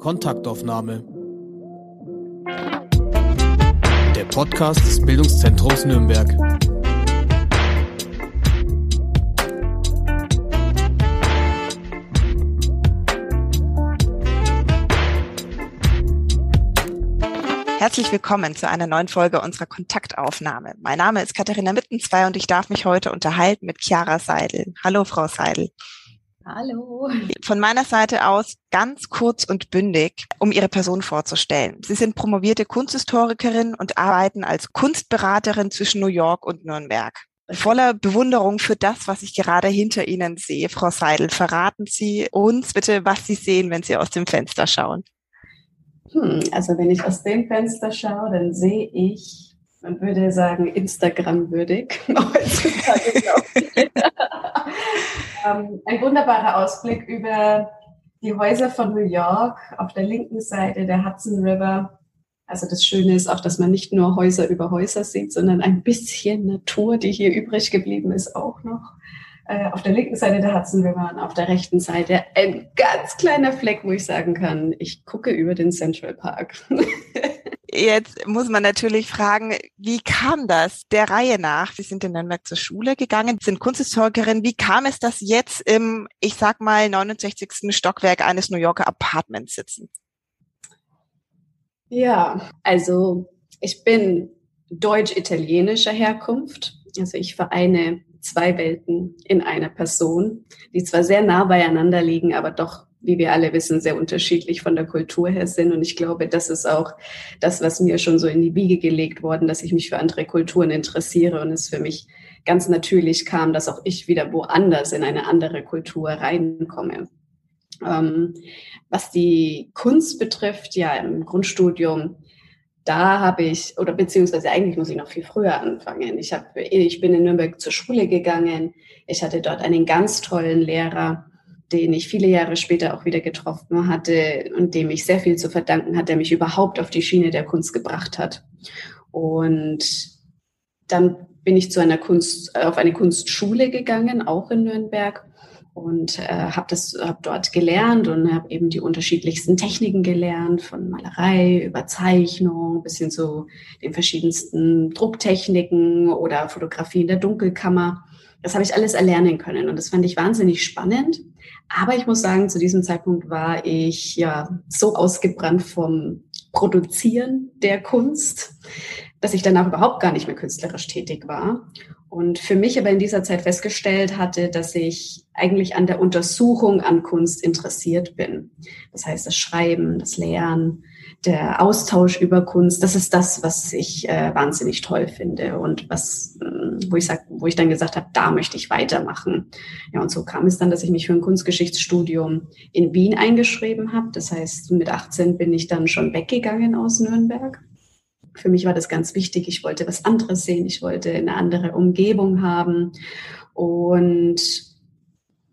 Kontaktaufnahme. Der Podcast des Bildungszentrums Nürnberg. Herzlich willkommen zu einer neuen Folge unserer Kontaktaufnahme. Mein Name ist Katharina Mittenzwei und ich darf mich heute unterhalten mit Chiara Seidel. Hallo, Frau Seidel. Hallo. Von meiner Seite aus ganz kurz und bündig, um Ihre Person vorzustellen. Sie sind promovierte Kunsthistorikerin und arbeiten als Kunstberaterin zwischen New York und Nürnberg. Voller Bewunderung für das, was ich gerade hinter Ihnen sehe, Frau Seidel, verraten Sie uns bitte, was Sie sehen, wenn Sie aus dem Fenster schauen. Hm, also wenn ich aus dem Fenster schaue, dann sehe ich, man würde sagen, Instagram-würdig. ähm, ein wunderbarer Ausblick über die Häuser von New York auf der linken Seite der Hudson River. Also das Schöne ist auch, dass man nicht nur Häuser über Häuser sieht, sondern ein bisschen Natur, die hier übrig geblieben ist, auch noch. Äh, auf der linken Seite der Hudson River und auf der rechten Seite ein ganz kleiner Fleck, wo ich sagen kann, ich gucke über den Central Park. Jetzt muss man natürlich fragen, wie kam das der Reihe nach? Sie sind in Nürnberg zur Schule gegangen, sind Kunsthistorikerin. Wie kam es, dass jetzt im, ich sag mal, 69. Stockwerk eines New Yorker Apartments sitzen? Ja, also ich bin deutsch-italienischer Herkunft. Also ich vereine zwei Welten in einer Person, die zwar sehr nah beieinander liegen, aber doch, wie wir alle wissen, sehr unterschiedlich von der Kultur her sind. Und ich glaube, das ist auch das, was mir schon so in die Wiege gelegt worden, dass ich mich für andere Kulturen interessiere und es für mich ganz natürlich kam, dass auch ich wieder woanders in eine andere Kultur reinkomme. Ähm, was die Kunst betrifft, ja, im Grundstudium da habe ich, oder beziehungsweise eigentlich muss ich noch viel früher anfangen. Ich, hab, ich bin in Nürnberg zur Schule gegangen. Ich hatte dort einen ganz tollen Lehrer, den ich viele Jahre später auch wieder getroffen hatte und dem ich sehr viel zu verdanken hat, der mich überhaupt auf die Schiene der Kunst gebracht hat. Und dann bin ich zu einer Kunst, auf eine Kunstschule gegangen, auch in Nürnberg und äh, habe das hab dort gelernt und habe eben die unterschiedlichsten Techniken gelernt, von Malerei über Zeichnung bis hin zu den verschiedensten Drucktechniken oder Fotografie in der Dunkelkammer. Das habe ich alles erlernen können und das fand ich wahnsinnig spannend. Aber ich muss sagen, zu diesem Zeitpunkt war ich ja so ausgebrannt vom Produzieren der Kunst, dass ich danach überhaupt gar nicht mehr künstlerisch tätig war und für mich aber in dieser Zeit festgestellt hatte, dass ich eigentlich an der Untersuchung an Kunst interessiert bin. Das heißt, das Schreiben, das Lehren, der Austausch über Kunst, das ist das, was ich äh, wahnsinnig toll finde und was, äh, wo ich sag, wo ich dann gesagt habe, da möchte ich weitermachen. Ja, und so kam es dann, dass ich mich für ein Kunstgeschichtsstudium in Wien eingeschrieben habe. Das heißt, mit 18 bin ich dann schon weggegangen aus Nürnberg für mich war das ganz wichtig. Ich wollte was anderes sehen. Ich wollte eine andere Umgebung haben. Und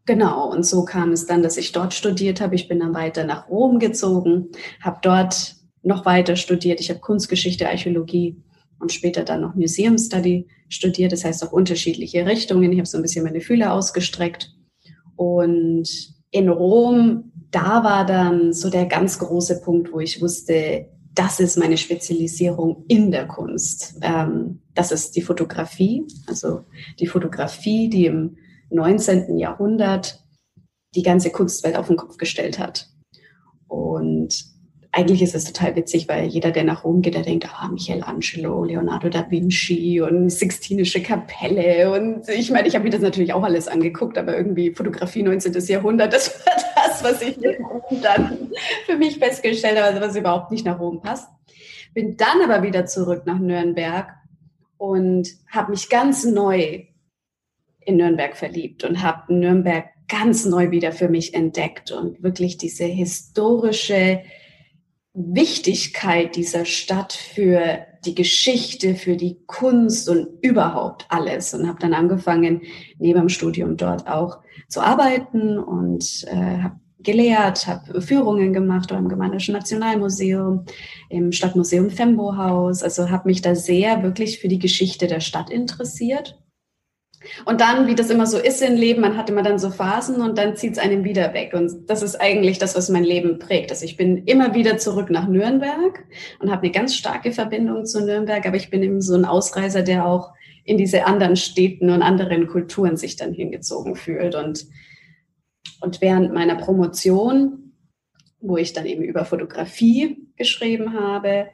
genau, und so kam es dann, dass ich dort studiert habe. Ich bin dann weiter nach Rom gezogen, habe dort noch weiter studiert. Ich habe Kunstgeschichte, Archäologie und später dann noch Museum Study studiert. Das heißt auch unterschiedliche Richtungen. Ich habe so ein bisschen meine Fühler ausgestreckt. Und in Rom, da war dann so der ganz große Punkt, wo ich wusste, das ist meine Spezialisierung in der Kunst. Ähm, das ist die Fotografie, also die Fotografie, die im 19. Jahrhundert die ganze Kunstwelt auf den Kopf gestellt hat. Und eigentlich ist es total witzig, weil jeder, der nach Rom geht, der denkt, ah, Michelangelo, Leonardo da Vinci und Sixtinische Kapelle. Und ich meine, ich habe mir das natürlich auch alles angeguckt, aber irgendwie Fotografie 19. Jahrhundert, das war das, was ich dann für mich festgestellt habe, was überhaupt nicht nach Rom passt. Bin dann aber wieder zurück nach Nürnberg und habe mich ganz neu in Nürnberg verliebt und habe Nürnberg ganz neu wieder für mich entdeckt und wirklich diese historische Wichtigkeit dieser Stadt für die Geschichte, für die Kunst und überhaupt alles. Und habe dann angefangen, neben dem Studium dort auch zu arbeiten und äh, habe gelehrt, habe Führungen gemacht im Gemeindeischen Nationalmuseum, im Stadtmuseum Fembo Haus. Also habe mich da sehr wirklich für die Geschichte der Stadt interessiert. Und dann, wie das immer so ist im Leben, man hat immer dann so Phasen und dann zieht es einem wieder weg. Und das ist eigentlich das, was mein Leben prägt. Also ich bin immer wieder zurück nach Nürnberg und habe eine ganz starke Verbindung zu Nürnberg, aber ich bin eben so ein Ausreißer, der auch in diese anderen Städten und anderen Kulturen sich dann hingezogen fühlt. Und, und während meiner Promotion, wo ich dann eben über Fotografie geschrieben habe,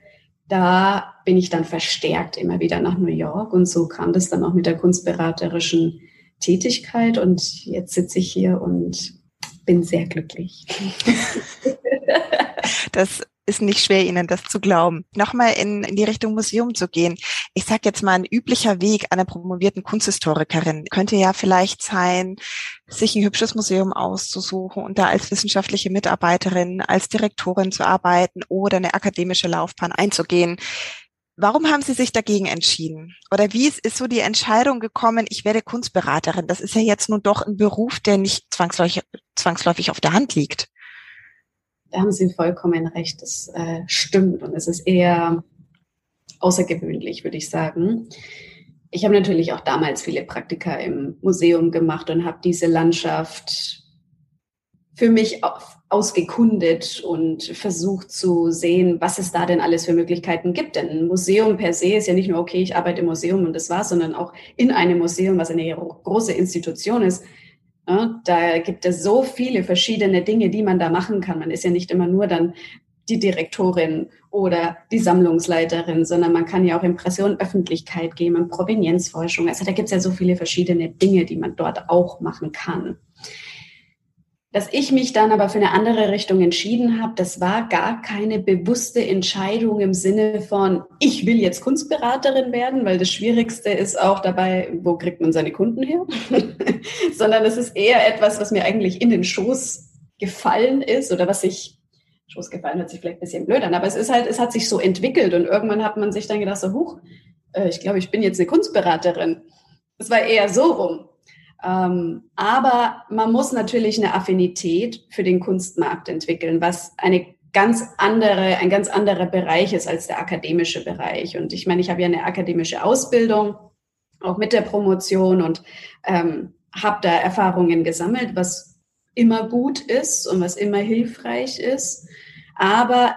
da bin ich dann verstärkt immer wieder nach New York und so kam das dann auch mit der kunstberaterischen Tätigkeit und jetzt sitze ich hier und bin sehr glücklich. Das ist nicht schwer, Ihnen das zu glauben. Nochmal in, in die Richtung Museum zu gehen. Ich sage jetzt mal, ein üblicher Weg einer promovierten Kunsthistorikerin könnte ja vielleicht sein, sich ein hübsches Museum auszusuchen und da als wissenschaftliche Mitarbeiterin, als Direktorin zu arbeiten oder eine akademische Laufbahn einzugehen. Warum haben Sie sich dagegen entschieden? Oder wie ist, ist so die Entscheidung gekommen, ich werde Kunstberaterin? Das ist ja jetzt nun doch ein Beruf, der nicht zwangsläufig, zwangsläufig auf der Hand liegt da haben Sie vollkommen recht, das äh, stimmt und es ist eher außergewöhnlich, würde ich sagen. Ich habe natürlich auch damals viele Praktika im Museum gemacht und habe diese Landschaft für mich ausgekundet und versucht zu sehen, was es da denn alles für Möglichkeiten gibt. Denn ein Museum per se ist ja nicht nur, okay, ich arbeite im Museum und das war's, sondern auch in einem Museum, was eine große Institution ist, ja, da gibt es so viele verschiedene Dinge, die man da machen kann. Man ist ja nicht immer nur dann die Direktorin oder die Sammlungsleiterin, sondern man kann ja auch Impression Öffentlichkeit geben Provenienzforschung. Also da gibt es ja so viele verschiedene Dinge, die man dort auch machen kann. Dass ich mich dann aber für eine andere Richtung entschieden habe, das war gar keine bewusste Entscheidung im Sinne von, ich will jetzt Kunstberaterin werden, weil das Schwierigste ist auch dabei, wo kriegt man seine Kunden her? Sondern es ist eher etwas, was mir eigentlich in den Schoß gefallen ist oder was sich, Schoß gefallen hört sich vielleicht ein bisschen blöd an, aber es ist halt, es hat sich so entwickelt und irgendwann hat man sich dann gedacht, so, huch, äh, ich glaube, ich bin jetzt eine Kunstberaterin. Es war eher so rum. Ähm, aber man muss natürlich eine Affinität für den Kunstmarkt entwickeln, was eine ganz andere, ein ganz anderer Bereich ist als der akademische Bereich. Und ich meine, ich habe ja eine akademische Ausbildung, auch mit der Promotion und ähm, habe da Erfahrungen gesammelt, was immer gut ist und was immer hilfreich ist. Aber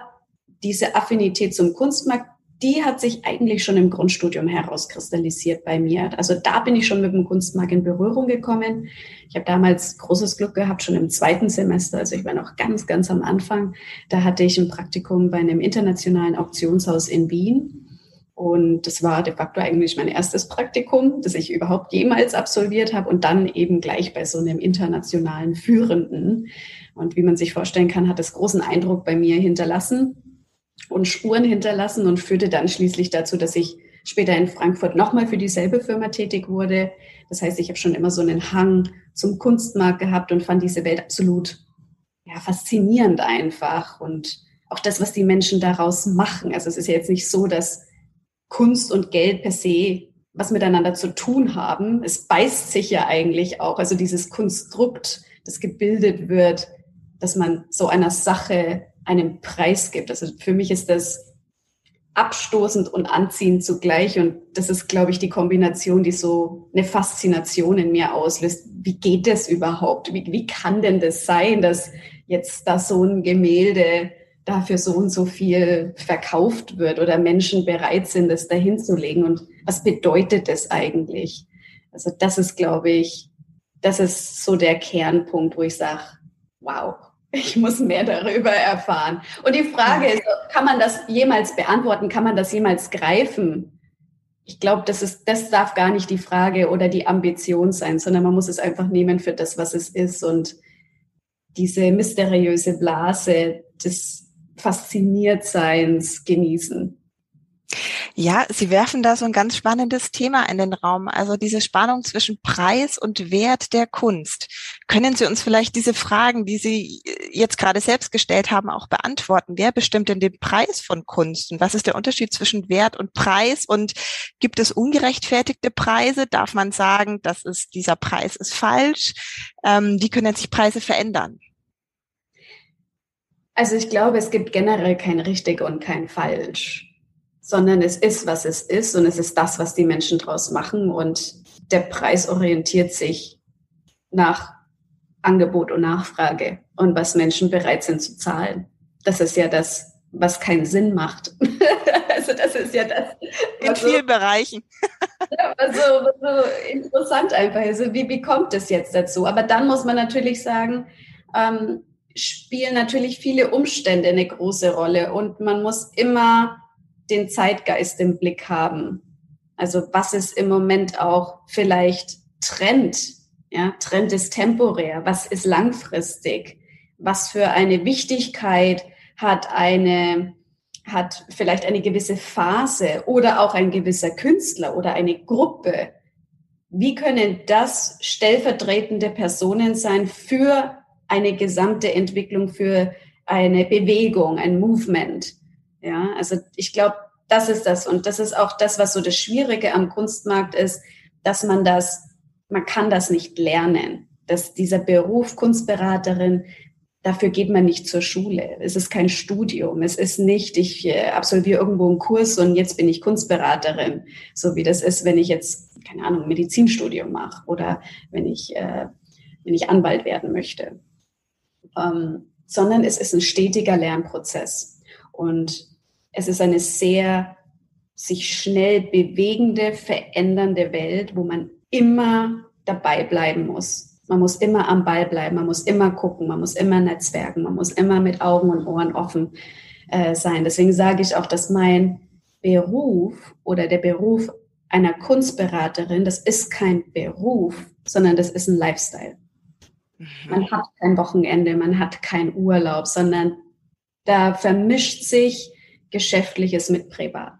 diese Affinität zum Kunstmarkt die hat sich eigentlich schon im Grundstudium herauskristallisiert bei mir. Also da bin ich schon mit dem Kunstmarkt in Berührung gekommen. Ich habe damals großes Glück gehabt, schon im zweiten Semester, also ich war noch ganz, ganz am Anfang. Da hatte ich ein Praktikum bei einem internationalen Auktionshaus in Wien. Und das war de facto eigentlich mein erstes Praktikum, das ich überhaupt jemals absolviert habe und dann eben gleich bei so einem internationalen Führenden. Und wie man sich vorstellen kann, hat es großen Eindruck bei mir hinterlassen und Spuren hinterlassen und führte dann schließlich dazu, dass ich später in Frankfurt nochmal für dieselbe Firma tätig wurde. Das heißt, ich habe schon immer so einen Hang zum Kunstmarkt gehabt und fand diese Welt absolut ja, faszinierend einfach und auch das, was die Menschen daraus machen. Also es ist ja jetzt nicht so, dass Kunst und Geld per se was miteinander zu tun haben. Es beißt sich ja eigentlich auch. Also dieses Konstrukt, das gebildet wird, dass man so einer Sache einen Preis gibt. Also für mich ist das abstoßend und anziehend zugleich. Und das ist, glaube ich, die Kombination, die so eine Faszination in mir auslöst. Wie geht das überhaupt? Wie, wie kann denn das sein, dass jetzt da so ein Gemälde dafür so und so viel verkauft wird oder Menschen bereit sind, das dahin zu? Und was bedeutet das eigentlich? Also das ist, glaube ich, das ist so der Kernpunkt, wo ich sage, wow, ich muss mehr darüber erfahren. Und die Frage ist, kann man das jemals beantworten? Kann man das jemals greifen? Ich glaube, das ist, das darf gar nicht die Frage oder die Ambition sein, sondern man muss es einfach nehmen für das, was es ist und diese mysteriöse Blase des Fasziniertseins genießen. Ja, Sie werfen da so ein ganz spannendes Thema in den Raum, also diese Spannung zwischen Preis und Wert der Kunst. Können Sie uns vielleicht diese Fragen, die Sie jetzt gerade selbst gestellt haben, auch beantworten? Wer bestimmt denn den Preis von Kunst und was ist der Unterschied zwischen Wert und Preis und gibt es ungerechtfertigte Preise? Darf man sagen, das ist, dieser Preis ist falsch? Ähm, wie können sich Preise verändern? Also ich glaube, es gibt generell kein richtig und kein falsch sondern es ist, was es ist und es ist das, was die Menschen draus machen und der Preis orientiert sich nach Angebot und Nachfrage und was Menschen bereit sind zu zahlen. Das ist ja das, was keinen Sinn macht. also das ist ja das. In vielen Bereichen. ja, also, so interessant einfach. Also wie, wie kommt es jetzt dazu? Aber dann muss man natürlich sagen, ähm, spielen natürlich viele Umstände eine große Rolle und man muss immer den Zeitgeist im Blick haben. Also was ist im Moment auch vielleicht Trend? Ja, Trend ist temporär. Was ist langfristig? Was für eine Wichtigkeit hat eine, hat vielleicht eine gewisse Phase oder auch ein gewisser Künstler oder eine Gruppe? Wie können das stellvertretende Personen sein für eine gesamte Entwicklung, für eine Bewegung, ein Movement? Ja, also ich glaube, das ist das. Und das ist auch das, was so das Schwierige am Kunstmarkt ist, dass man das, man kann das nicht lernen. Dass dieser Beruf Kunstberaterin, dafür geht man nicht zur Schule. Es ist kein Studium. Es ist nicht, ich äh, absolviere irgendwo einen Kurs und jetzt bin ich Kunstberaterin. So wie das ist, wenn ich jetzt, keine Ahnung, Medizinstudium mache oder wenn ich, äh, wenn ich Anwalt werden möchte. Ähm, sondern es ist ein stetiger Lernprozess. Und es ist eine sehr sich schnell bewegende, verändernde Welt, wo man immer dabei bleiben muss. Man muss immer am Ball bleiben, man muss immer gucken, man muss immer netzwerken, man muss immer mit Augen und Ohren offen äh, sein. Deswegen sage ich auch, dass mein Beruf oder der Beruf einer Kunstberaterin, das ist kein Beruf, sondern das ist ein Lifestyle. Mhm. Man hat kein Wochenende, man hat keinen Urlaub, sondern da vermischt sich Geschäftliches mit Privaten.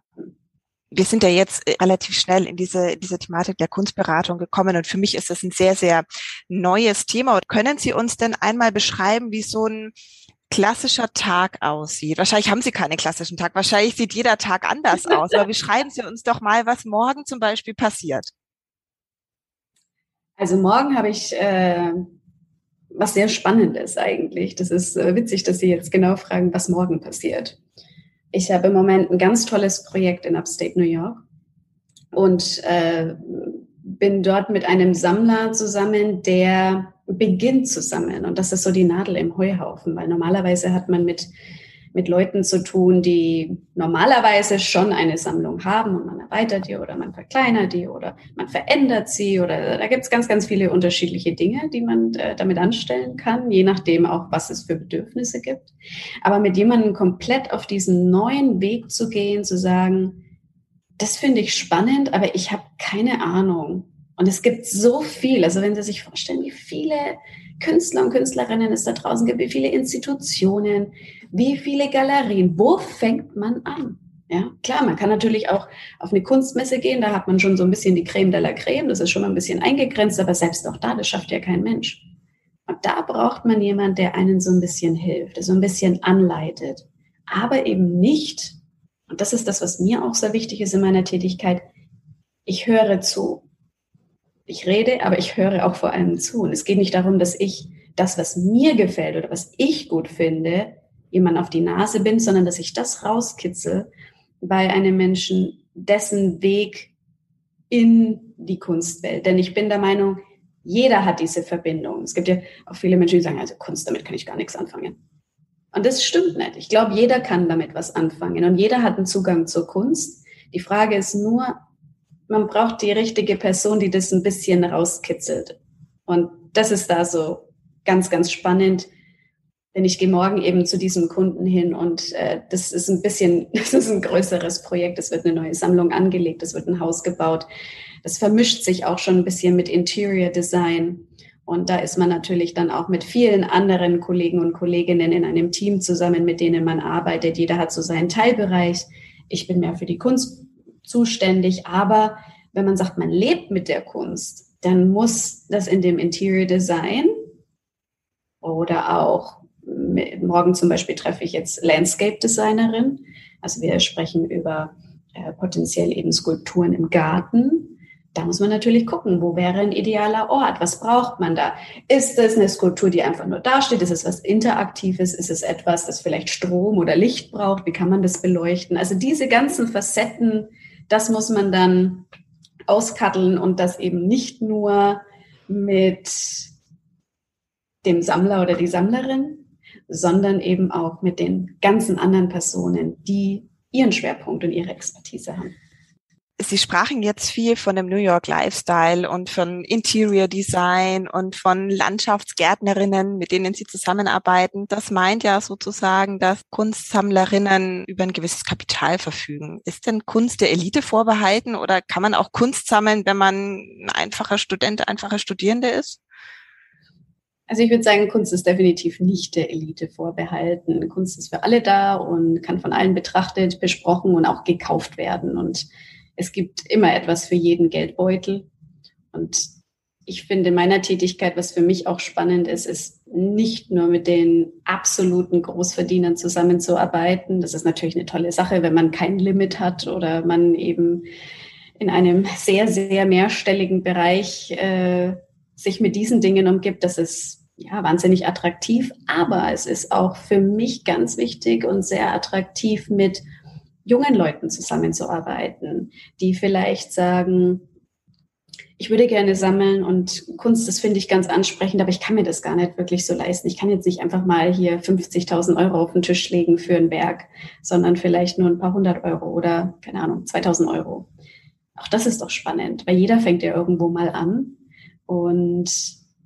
Wir sind ja jetzt äh, relativ schnell in diese, diese Thematik der Kunstberatung gekommen und für mich ist das ein sehr, sehr neues Thema. Können Sie uns denn einmal beschreiben, wie so ein klassischer Tag aussieht? Wahrscheinlich haben Sie keinen klassischen Tag. Wahrscheinlich sieht jeder Tag anders aus. Aber beschreiben Sie uns doch mal, was morgen zum Beispiel passiert. Also morgen habe ich äh, was sehr Spannendes eigentlich. Das ist äh, witzig, dass Sie jetzt genau fragen, was morgen passiert. Ich habe im Moment ein ganz tolles Projekt in Upstate New York und äh, bin dort mit einem Sammler zusammen, der beginnt zu sammeln. Und das ist so die Nadel im Heuhaufen, weil normalerweise hat man mit mit Leuten zu tun, die normalerweise schon eine Sammlung haben und man erweitert die oder man verkleinert die oder man verändert sie oder da gibt es ganz, ganz viele unterschiedliche Dinge, die man äh, damit anstellen kann, je nachdem auch, was es für Bedürfnisse gibt. Aber mit jemandem komplett auf diesen neuen Weg zu gehen, zu sagen, das finde ich spannend, aber ich habe keine Ahnung. Und es gibt so viel, also wenn Sie sich vorstellen, wie viele Künstler und Künstlerinnen es da draußen gibt, wie viele Institutionen, wie viele Galerien. Wo fängt man an? Ja, klar, man kann natürlich auch auf eine Kunstmesse gehen, da hat man schon so ein bisschen die Creme de la Creme, das ist schon mal ein bisschen eingegrenzt, aber selbst auch da, das schafft ja kein Mensch. Und da braucht man jemanden, der einen so ein bisschen hilft, der so ein bisschen anleitet, aber eben nicht, und das ist das, was mir auch sehr wichtig ist in meiner Tätigkeit, ich höre zu. Ich rede, aber ich höre auch vor allem zu. Und es geht nicht darum, dass ich das, was mir gefällt oder was ich gut finde, jemand auf die Nase bin, sondern dass ich das rauskitzel bei einem Menschen, dessen Weg in die Kunstwelt. Denn ich bin der Meinung, jeder hat diese Verbindung. Es gibt ja auch viele Menschen, die sagen, also Kunst, damit kann ich gar nichts anfangen. Und das stimmt nicht. Ich glaube, jeder kann damit was anfangen und jeder hat einen Zugang zur Kunst. Die Frage ist nur, man braucht die richtige Person, die das ein bisschen rauskitzelt. Und das ist da so ganz, ganz spannend, denn ich gehe morgen eben zu diesem Kunden hin und äh, das ist ein bisschen, das ist ein größeres Projekt. Es wird eine neue Sammlung angelegt, es wird ein Haus gebaut. Das vermischt sich auch schon ein bisschen mit Interior Design. Und da ist man natürlich dann auch mit vielen anderen Kollegen und Kolleginnen in einem Team zusammen, mit denen man arbeitet. Jeder hat so seinen Teilbereich. Ich bin mehr für die Kunst zuständig. Aber wenn man sagt, man lebt mit der Kunst, dann muss das in dem Interior Design oder auch morgen zum Beispiel treffe ich jetzt Landscape Designerin. Also wir sprechen über äh, potenziell eben Skulpturen im Garten. da muss man natürlich gucken, wo wäre ein idealer Ort? Was braucht man da? Ist es eine Skulptur, die einfach nur dasteht? Ist es was Interaktives? Ist es etwas, das vielleicht Strom oder Licht braucht? Wie kann man das beleuchten? Also diese ganzen Facetten, das muss man dann auskatteln und das eben nicht nur mit dem Sammler oder die Sammlerin, sondern eben auch mit den ganzen anderen Personen, die ihren Schwerpunkt und ihre Expertise haben. Sie sprachen jetzt viel von dem New York Lifestyle und von Interior Design und von Landschaftsgärtnerinnen, mit denen Sie zusammenarbeiten. Das meint ja sozusagen, dass Kunstsammlerinnen über ein gewisses Kapital verfügen. Ist denn Kunst der Elite vorbehalten oder kann man auch Kunst sammeln, wenn man ein einfacher Student, einfacher Studierende ist? Also ich würde sagen, Kunst ist definitiv nicht der Elite vorbehalten. Kunst ist für alle da und kann von allen betrachtet, besprochen und auch gekauft werden. Und es gibt immer etwas für jeden Geldbeutel. Und ich finde in meiner Tätigkeit, was für mich auch spannend ist, ist nicht nur mit den absoluten Großverdienern zusammenzuarbeiten. Das ist natürlich eine tolle Sache, wenn man kein Limit hat oder man eben in einem sehr, sehr mehrstelligen Bereich äh, sich mit diesen Dingen umgibt. Das ist ja wahnsinnig attraktiv. Aber es ist auch für mich ganz wichtig und sehr attraktiv mit jungen Leuten zusammenzuarbeiten, die vielleicht sagen, ich würde gerne sammeln und Kunst, das finde ich ganz ansprechend, aber ich kann mir das gar nicht wirklich so leisten. Ich kann jetzt nicht einfach mal hier 50.000 Euro auf den Tisch legen für ein Werk, sondern vielleicht nur ein paar hundert Euro oder, keine Ahnung, 2.000 Euro. Auch das ist doch spannend, weil jeder fängt ja irgendwo mal an. Und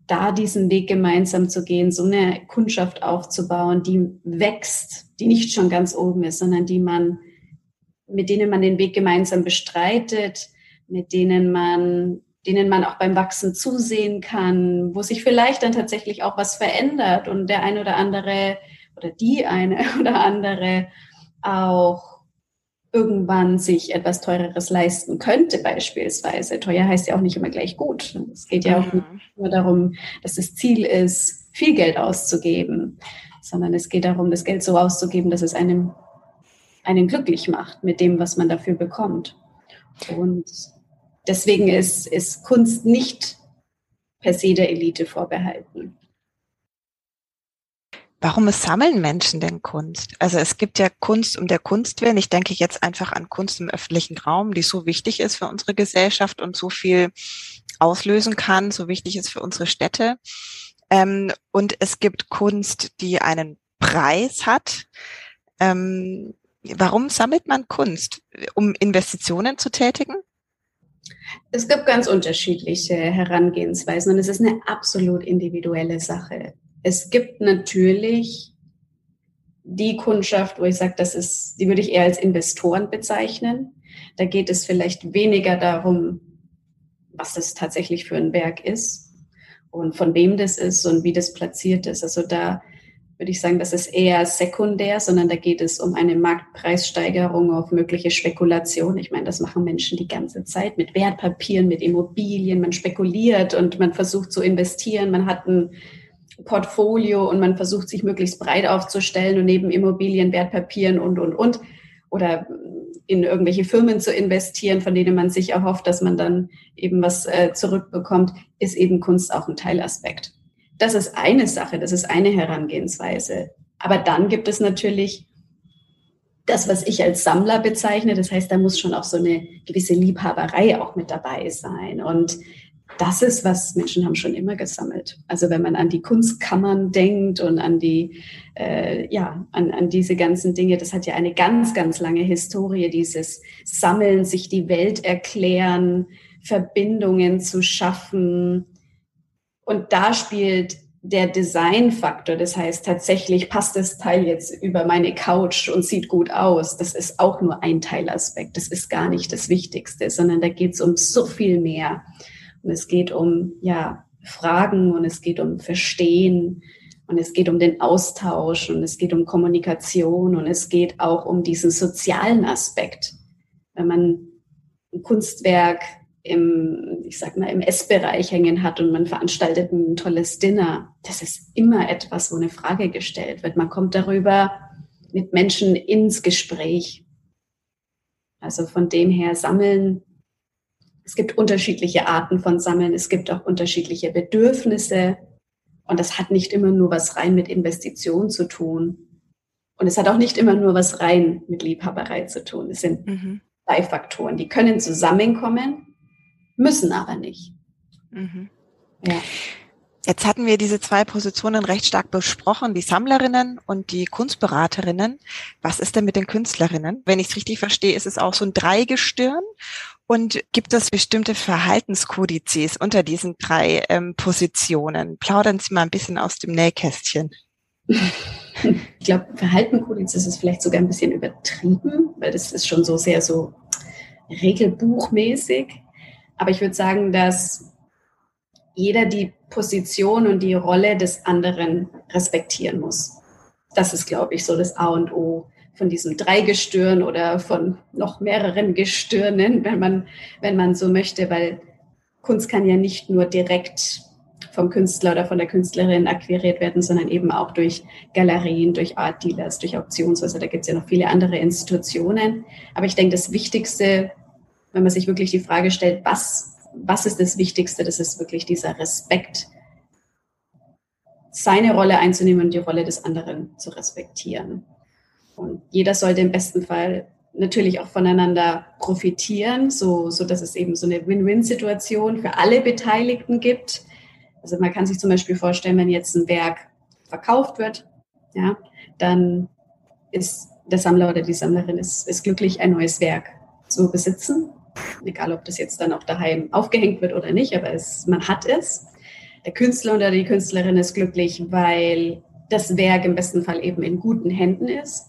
da diesen Weg gemeinsam zu gehen, so eine Kundschaft aufzubauen, die wächst, die nicht schon ganz oben ist, sondern die man mit denen man den Weg gemeinsam bestreitet, mit denen man, denen man auch beim Wachsen zusehen kann, wo sich vielleicht dann tatsächlich auch was verändert und der ein oder andere oder die eine oder andere auch irgendwann sich etwas Teureres leisten könnte, beispielsweise. Teuer heißt ja auch nicht immer gleich gut. Es geht ja auch nicht mhm. nur darum, dass das Ziel ist, viel Geld auszugeben, sondern es geht darum, das Geld so auszugeben, dass es einem einen glücklich macht mit dem, was man dafür bekommt. Und deswegen ist, ist Kunst nicht per se der Elite vorbehalten. Warum sammeln Menschen denn Kunst? Also es gibt ja Kunst um der Kunst willen. Ich denke jetzt einfach an Kunst im öffentlichen Raum, die so wichtig ist für unsere Gesellschaft und so viel auslösen kann, so wichtig ist für unsere Städte. Ähm, und es gibt Kunst, die einen Preis hat. Ähm, Warum sammelt man Kunst? Um Investitionen zu tätigen? Es gibt ganz unterschiedliche Herangehensweisen und es ist eine absolut individuelle Sache. Es gibt natürlich die Kundschaft, wo ich sage, das ist, die würde ich eher als Investoren bezeichnen. Da geht es vielleicht weniger darum, was das tatsächlich für ein Werk ist und von wem das ist und wie das platziert ist. Also da würde ich sagen, das ist eher sekundär, sondern da geht es um eine Marktpreissteigerung auf mögliche Spekulation. Ich meine, das machen Menschen die ganze Zeit mit Wertpapieren, mit Immobilien. Man spekuliert und man versucht zu investieren. Man hat ein Portfolio und man versucht sich möglichst breit aufzustellen und neben Immobilien, Wertpapieren und, und, und. Oder in irgendwelche Firmen zu investieren, von denen man sich erhofft, dass man dann eben was äh, zurückbekommt, ist eben Kunst auch ein Teilaspekt. Das ist eine Sache, das ist eine Herangehensweise. Aber dann gibt es natürlich das, was ich als Sammler bezeichne. Das heißt, da muss schon auch so eine gewisse Liebhaberei auch mit dabei sein. Und das ist, was Menschen haben schon immer gesammelt. Also wenn man an die Kunstkammern denkt und an die, äh, ja, an, an diese ganzen Dinge, das hat ja eine ganz, ganz lange Historie, dieses Sammeln, sich die Welt erklären, Verbindungen zu schaffen, und da spielt der Designfaktor, das heißt tatsächlich passt das Teil jetzt über meine Couch und sieht gut aus, das ist auch nur ein Teilaspekt, das ist gar nicht das Wichtigste, sondern da geht es um so viel mehr. Und es geht um ja Fragen und es geht um Verstehen und es geht um den Austausch und es geht um Kommunikation und es geht auch um diesen sozialen Aspekt. Wenn man ein Kunstwerk im, ich sag mal, im Essbereich hängen hat und man veranstaltet ein tolles Dinner, das ist immer etwas, wo eine Frage gestellt wird. Man kommt darüber mit Menschen ins Gespräch. Also von dem her sammeln, es gibt unterschiedliche Arten von Sammeln, es gibt auch unterschiedliche Bedürfnisse und das hat nicht immer nur was rein mit Investition zu tun. Und es hat auch nicht immer nur was rein mit Liebhaberei zu tun. Es sind mhm. Faktoren, die können zusammenkommen, müssen aber nicht. Mhm. Ja. Jetzt hatten wir diese zwei Positionen recht stark besprochen, die Sammlerinnen und die Kunstberaterinnen. Was ist denn mit den Künstlerinnen? Wenn ich es richtig verstehe, ist es auch so ein Dreigestirn. Und gibt es bestimmte Verhaltenskodizes unter diesen drei ähm, Positionen? Plaudern Sie mal ein bisschen aus dem Nähkästchen. Ich glaube, Verhaltenkodizes ist vielleicht sogar ein bisschen übertrieben, weil das ist schon so sehr so regelbuchmäßig. Aber ich würde sagen, dass jeder die Position und die Rolle des anderen respektieren muss. Das ist, glaube ich, so das A und O von diesem Dreigestirn oder von noch mehreren Gestirnen, wenn man, wenn man so möchte, weil Kunst kann ja nicht nur direkt vom Künstler oder von der Künstlerin akquiriert werden, sondern eben auch durch Galerien, durch Art Dealers, durch Auktionshäuser. Da gibt es ja noch viele andere Institutionen. Aber ich denke, das Wichtigste, wenn man sich wirklich die Frage stellt, was was ist das Wichtigste? Das ist wirklich dieser Respekt, seine Rolle einzunehmen und die Rolle des anderen zu respektieren. Und jeder sollte im besten Fall natürlich auch voneinander profitieren, so, so dass es eben so eine Win-Win-Situation für alle Beteiligten gibt. Also man kann sich zum Beispiel vorstellen, wenn jetzt ein Werk verkauft wird, ja, dann ist der Sammler oder die Sammlerin ist, ist glücklich, ein neues Werk zu besitzen egal ob das jetzt dann auch daheim aufgehängt wird oder nicht, aber es, man hat es. Der Künstler oder die Künstlerin ist glücklich, weil das Werk im besten Fall eben in guten Händen ist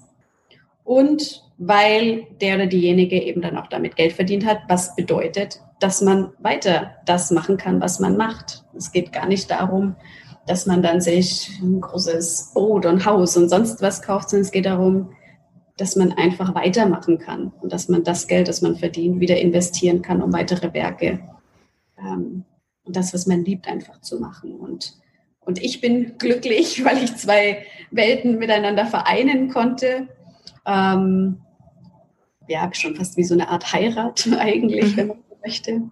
und weil der oder diejenige eben dann auch damit Geld verdient hat, was bedeutet, dass man weiter das machen kann, was man macht. Es geht gar nicht darum, dass man dann sich ein großes Boot und Haus und sonst was kauft, sondern es geht darum, dass man einfach weitermachen kann und dass man das Geld, das man verdient, wieder investieren kann, um weitere Werke ähm, und das, was man liebt, einfach zu machen. Und, und ich bin glücklich, weil ich zwei Welten miteinander vereinen konnte. Ähm, ja, schon fast wie so eine Art Heirat eigentlich, wenn man so möchte.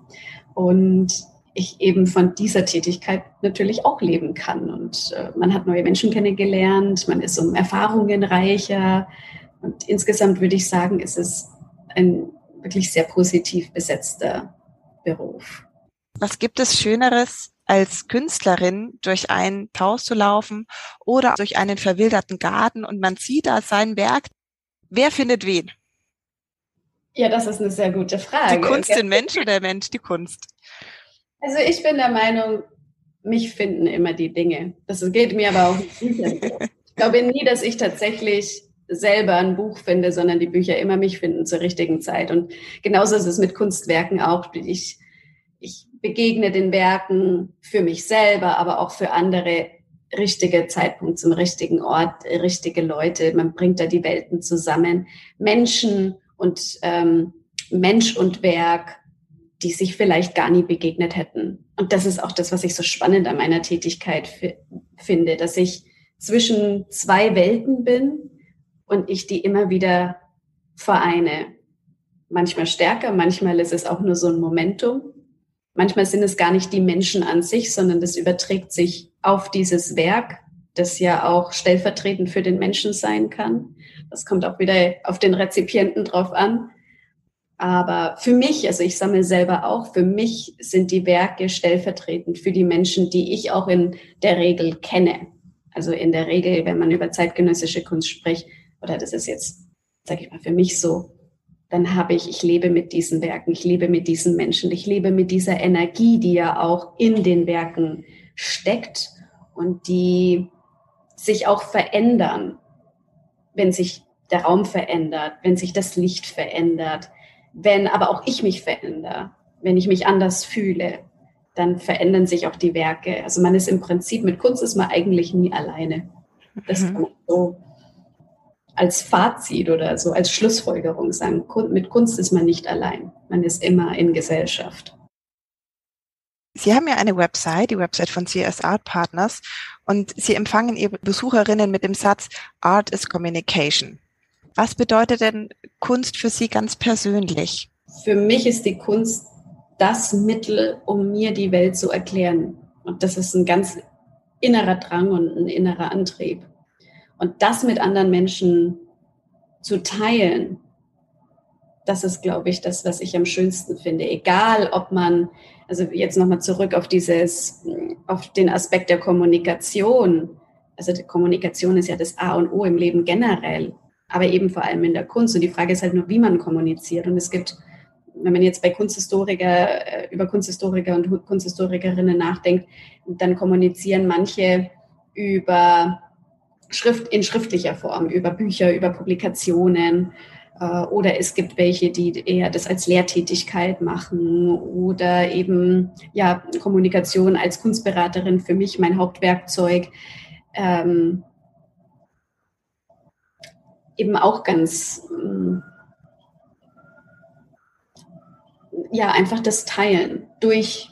Und ich eben von dieser Tätigkeit natürlich auch leben kann. Und äh, man hat neue Menschen kennengelernt, man ist um Erfahrungen reicher, und insgesamt würde ich sagen, ist es ein wirklich sehr positiv besetzter Beruf. Was gibt es Schöneres, als Künstlerin durch ein Haus zu laufen oder durch einen verwilderten Garten und man sieht da sein Werk? Wer findet wen? Ja, das ist eine sehr gute Frage. Die Kunst den Mensch oder der Mensch die Kunst? Also ich bin der Meinung, mich finden immer die Dinge. Das geht mir aber auch nicht. Ich glaube nie, dass ich tatsächlich selber ein Buch finde, sondern die Bücher immer mich finden zur richtigen Zeit. Und genauso ist es mit Kunstwerken auch. Ich, ich begegne den Werken für mich selber, aber auch für andere richtige Zeitpunkt zum richtigen Ort, richtige Leute. Man bringt da die Welten zusammen. Menschen und ähm, Mensch und Werk, die sich vielleicht gar nie begegnet hätten. Und das ist auch das, was ich so spannend an meiner Tätigkeit finde, dass ich zwischen zwei Welten bin, und ich die immer wieder vereine. Manchmal stärker, manchmal ist es auch nur so ein Momentum. Manchmal sind es gar nicht die Menschen an sich, sondern das überträgt sich auf dieses Werk, das ja auch stellvertretend für den Menschen sein kann. Das kommt auch wieder auf den Rezipienten drauf an. Aber für mich, also ich sammle selber auch, für mich sind die Werke stellvertretend für die Menschen, die ich auch in der Regel kenne. Also in der Regel, wenn man über zeitgenössische Kunst spricht, oder das ist jetzt, sage ich mal, für mich so, dann habe ich, ich lebe mit diesen Werken, ich lebe mit diesen Menschen, ich lebe mit dieser Energie, die ja auch in den Werken steckt und die sich auch verändern, wenn sich der Raum verändert, wenn sich das Licht verändert, wenn aber auch ich mich verändere, wenn ich mich anders fühle, dann verändern sich auch die Werke. Also man ist im Prinzip mit Kunst ist man eigentlich nie alleine. Das mhm. kann man so als Fazit oder so als Schlussfolgerung sagen, mit Kunst ist man nicht allein, man ist immer in Gesellschaft. Sie haben ja eine Website, die Website von CS Art Partners, und Sie empfangen Ihre Besucherinnen mit dem Satz Art is Communication. Was bedeutet denn Kunst für Sie ganz persönlich? Für mich ist die Kunst das Mittel, um mir die Welt zu erklären. Und das ist ein ganz innerer Drang und ein innerer Antrieb. Und das mit anderen Menschen zu teilen, das ist, glaube ich, das, was ich am schönsten finde. Egal, ob man, also jetzt nochmal zurück auf dieses, auf den Aspekt der Kommunikation. Also die Kommunikation ist ja das A und O im Leben generell, aber eben vor allem in der Kunst. Und die Frage ist halt nur, wie man kommuniziert. Und es gibt, wenn man jetzt bei Kunsthistoriker, äh, über Kunsthistoriker und Kunsthistorikerinnen nachdenkt, dann kommunizieren manche über Schrift, in schriftlicher Form, über Bücher, über Publikationen äh, oder es gibt welche, die eher das als Lehrtätigkeit machen oder eben ja Kommunikation als Kunstberaterin für mich mein Hauptwerkzeug. Ähm, eben auch ganz ähm, ja einfach das Teilen durch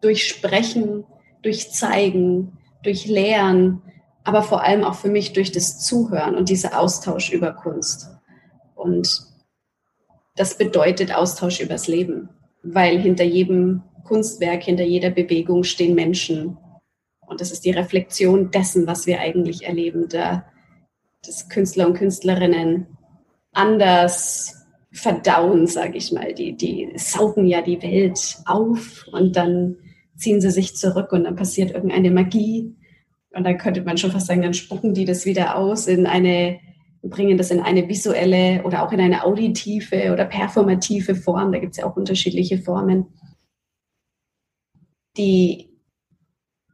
durch Sprechen, durch Zeigen, durch Lehren, aber vor allem auch für mich durch das Zuhören und dieser Austausch über Kunst. Und das bedeutet Austausch übers Leben, weil hinter jedem Kunstwerk, hinter jeder Bewegung stehen Menschen. Und das ist die Reflexion dessen, was wir eigentlich erleben, da dass Künstler und Künstlerinnen anders verdauen, sage ich mal. Die, die saugen ja die Welt auf und dann ziehen sie sich zurück und dann passiert irgendeine Magie. Und dann könnte man schon fast sagen, dann spucken die das wieder aus in eine bringen das in eine visuelle oder auch in eine auditive oder performative Form. Da gibt es ja auch unterschiedliche Formen, die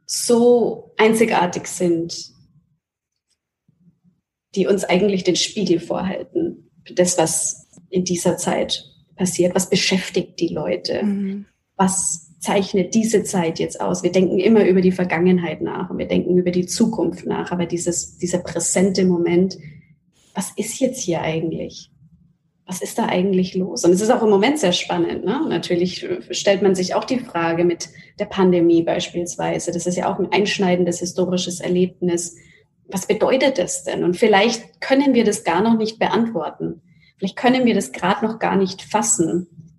so einzigartig sind, die uns eigentlich den Spiegel vorhalten. Das, was in dieser Zeit passiert, was beschäftigt die Leute, mhm. was zeichnet diese Zeit jetzt aus. Wir denken immer über die Vergangenheit nach und wir denken über die Zukunft nach, aber dieses, dieser präsente Moment, was ist jetzt hier eigentlich? Was ist da eigentlich los? Und es ist auch im Moment sehr spannend. Ne? Natürlich stellt man sich auch die Frage mit der Pandemie beispielsweise. Das ist ja auch ein einschneidendes historisches Erlebnis. Was bedeutet das denn? Und vielleicht können wir das gar noch nicht beantworten. Vielleicht können wir das gerade noch gar nicht fassen.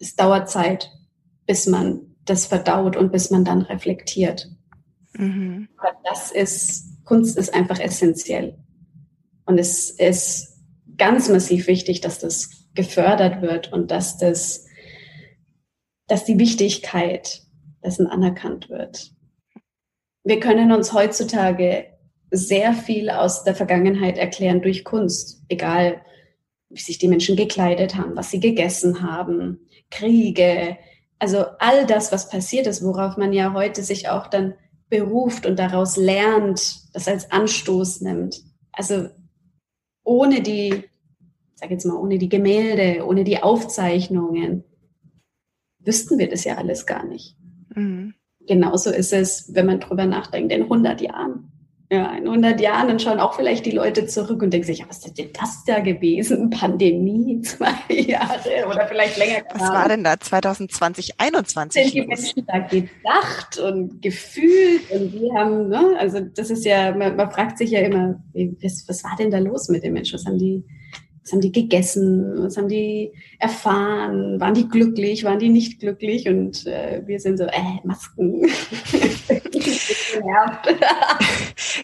Es dauert Zeit, bis man das verdaut und bis man dann reflektiert. Mhm. Aber das ist, Kunst ist einfach essentiell. Und es ist ganz massiv wichtig, dass das gefördert wird und dass das, dass die Wichtigkeit dessen anerkannt wird. Wir können uns heutzutage sehr viel aus der Vergangenheit erklären durch Kunst, egal wie sich die Menschen gekleidet haben, was sie gegessen haben, Kriege, also all das, was passiert ist, worauf man ja heute sich auch dann beruft und daraus lernt, das als Anstoß nimmt. Also ohne die, sag jetzt mal, ohne die Gemälde, ohne die Aufzeichnungen, wüssten wir das ja alles gar nicht. Mhm. Genauso ist es, wenn man drüber nachdenkt, in 100 Jahren. Ja, in 100 Jahren, dann schauen auch vielleicht die Leute zurück und denken sich, ja, was ist denn das da gewesen? Pandemie, zwei Jahre oder vielleicht länger. Was war denn da 2020, 2021? Sind die Menschen da gedacht und gefühlt und die haben, ne, also das ist ja, man, man fragt sich ja immer, was, was war denn da los mit den Menschen? Was haben die, was haben die gegessen? Was haben die erfahren? Waren die glücklich? Waren die nicht glücklich? Und äh, wir sind so, äh, Masken.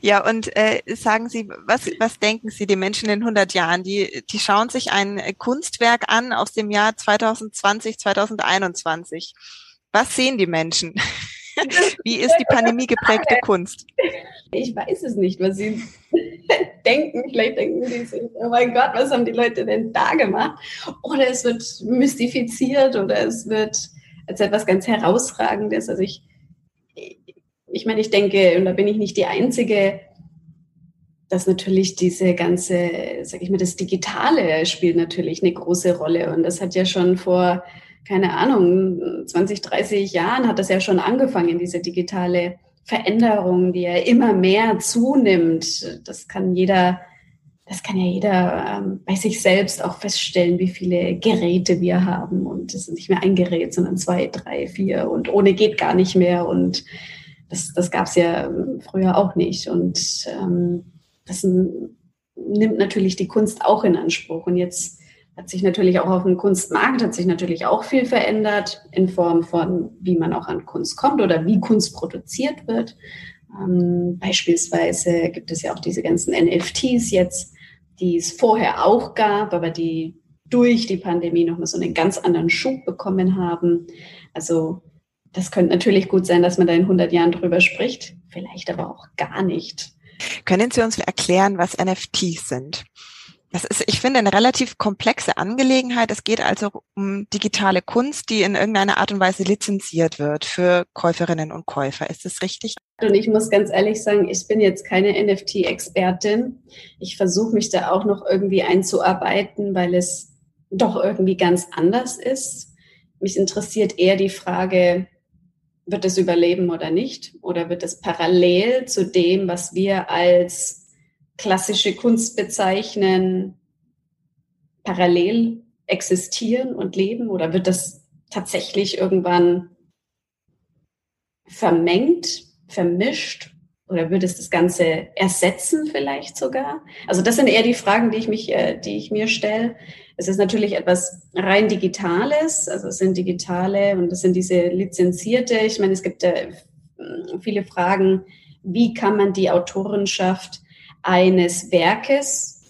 ja, und äh, sagen Sie, was, was denken Sie, die Menschen in 100 Jahren, die, die schauen sich ein Kunstwerk an aus dem Jahr 2020, 2021. Was sehen die Menschen? Wie ist die Pandemie geprägte Kunst? Ich weiß es nicht, was sie denken. Vielleicht denken sie sich, oh mein Gott, was haben die Leute denn da gemacht? Oder es wird mystifiziert oder es wird als etwas ganz Herausragendes. Also ich ich meine, ich denke, und da bin ich nicht die Einzige, dass natürlich diese ganze, sag ich mal, das Digitale spielt natürlich eine große Rolle. Und das hat ja schon vor, keine Ahnung, 20, 30 Jahren hat das ja schon angefangen, diese digitale Veränderung, die ja immer mehr zunimmt. Das kann jeder, das kann ja jeder ähm, bei sich selbst auch feststellen, wie viele Geräte wir haben. Und es ist nicht mehr ein Gerät, sondern zwei, drei, vier und ohne geht gar nicht mehr. Und das, das gab es ja ähm, früher auch nicht. Und ähm, das nimmt natürlich die Kunst auch in Anspruch. Und jetzt hat sich natürlich auch auf dem Kunstmarkt, hat sich natürlich auch viel verändert in Form von, wie man auch an Kunst kommt oder wie Kunst produziert wird. Ähm, beispielsweise gibt es ja auch diese ganzen NFTs jetzt, die es vorher auch gab, aber die durch die Pandemie nochmal so einen ganz anderen Schub bekommen haben. Also das könnte natürlich gut sein, dass man da in 100 Jahren drüber spricht, vielleicht aber auch gar nicht. Können Sie uns erklären, was NFTs sind? Das ist, ich finde, eine relativ komplexe Angelegenheit. Es geht also um digitale Kunst, die in irgendeiner Art und Weise lizenziert wird für Käuferinnen und Käufer. Ist das richtig? Und ich muss ganz ehrlich sagen, ich bin jetzt keine NFT-Expertin. Ich versuche mich da auch noch irgendwie einzuarbeiten, weil es doch irgendwie ganz anders ist. Mich interessiert eher die Frage, wird es überleben oder nicht? Oder wird es parallel zu dem, was wir als klassische Kunst bezeichnen, parallel existieren und leben? Oder wird das tatsächlich irgendwann vermengt, vermischt? Oder würde es das Ganze ersetzen vielleicht sogar? Also das sind eher die Fragen, die ich, mich, äh, die ich mir stelle. Es ist natürlich etwas rein Digitales, also es sind digitale und es sind diese lizenzierte. Ich meine, es gibt äh, viele Fragen, wie kann man die Autorenschaft eines Werkes.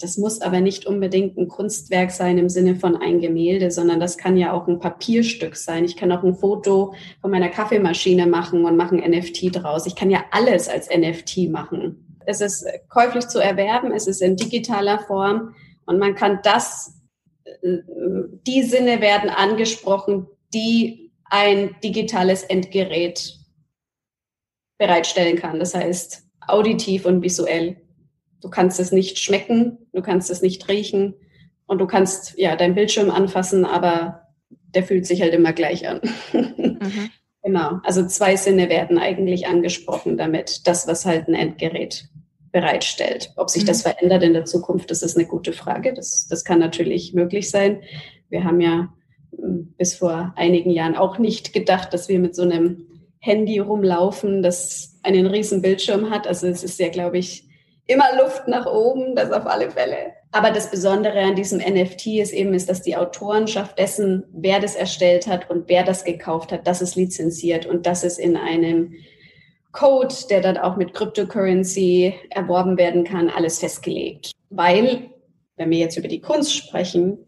Das muss aber nicht unbedingt ein Kunstwerk sein im Sinne von ein Gemälde, sondern das kann ja auch ein Papierstück sein. Ich kann auch ein Foto von meiner Kaffeemaschine machen und mache ein NFT draus. Ich kann ja alles als NFT machen. Es ist käuflich zu erwerben, es ist in digitaler Form und man kann das, die Sinne werden angesprochen, die ein digitales Endgerät bereitstellen kann. Das heißt, auditiv und visuell. Du kannst es nicht schmecken, du kannst es nicht riechen und du kannst ja deinen Bildschirm anfassen, aber der fühlt sich halt immer gleich an. Mhm. Genau. Also zwei Sinne werden eigentlich angesprochen damit, das, was halt ein Endgerät bereitstellt. Ob sich mhm. das verändert in der Zukunft, das ist eine gute Frage. Das, das kann natürlich möglich sein. Wir haben ja hm, bis vor einigen Jahren auch nicht gedacht, dass wir mit so einem Handy rumlaufen, das einen riesen Bildschirm hat. Also es ist ja, glaube ich, immer Luft nach oben, das auf alle Fälle. Aber das Besondere an diesem NFT ist eben, ist, dass die Autorenschaft dessen, wer das erstellt hat und wer das gekauft hat, das ist lizenziert und das ist in einem Code, der dann auch mit Cryptocurrency erworben werden kann, alles festgelegt. Weil, wenn wir jetzt über die Kunst sprechen,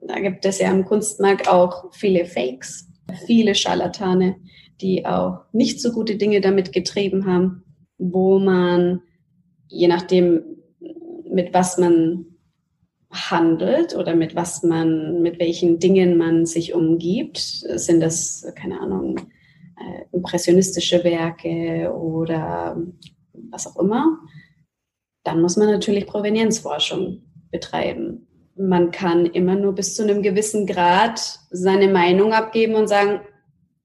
da gibt es ja am Kunstmarkt auch viele Fakes, viele Scharlatane, die auch nicht so gute Dinge damit getrieben haben, wo man, je nachdem, mit was man handelt oder mit was man, mit welchen Dingen man sich umgibt, sind das, keine Ahnung, äh, impressionistische Werke oder was auch immer, dann muss man natürlich Provenienzforschung betreiben. Man kann immer nur bis zu einem gewissen Grad seine Meinung abgeben und sagen,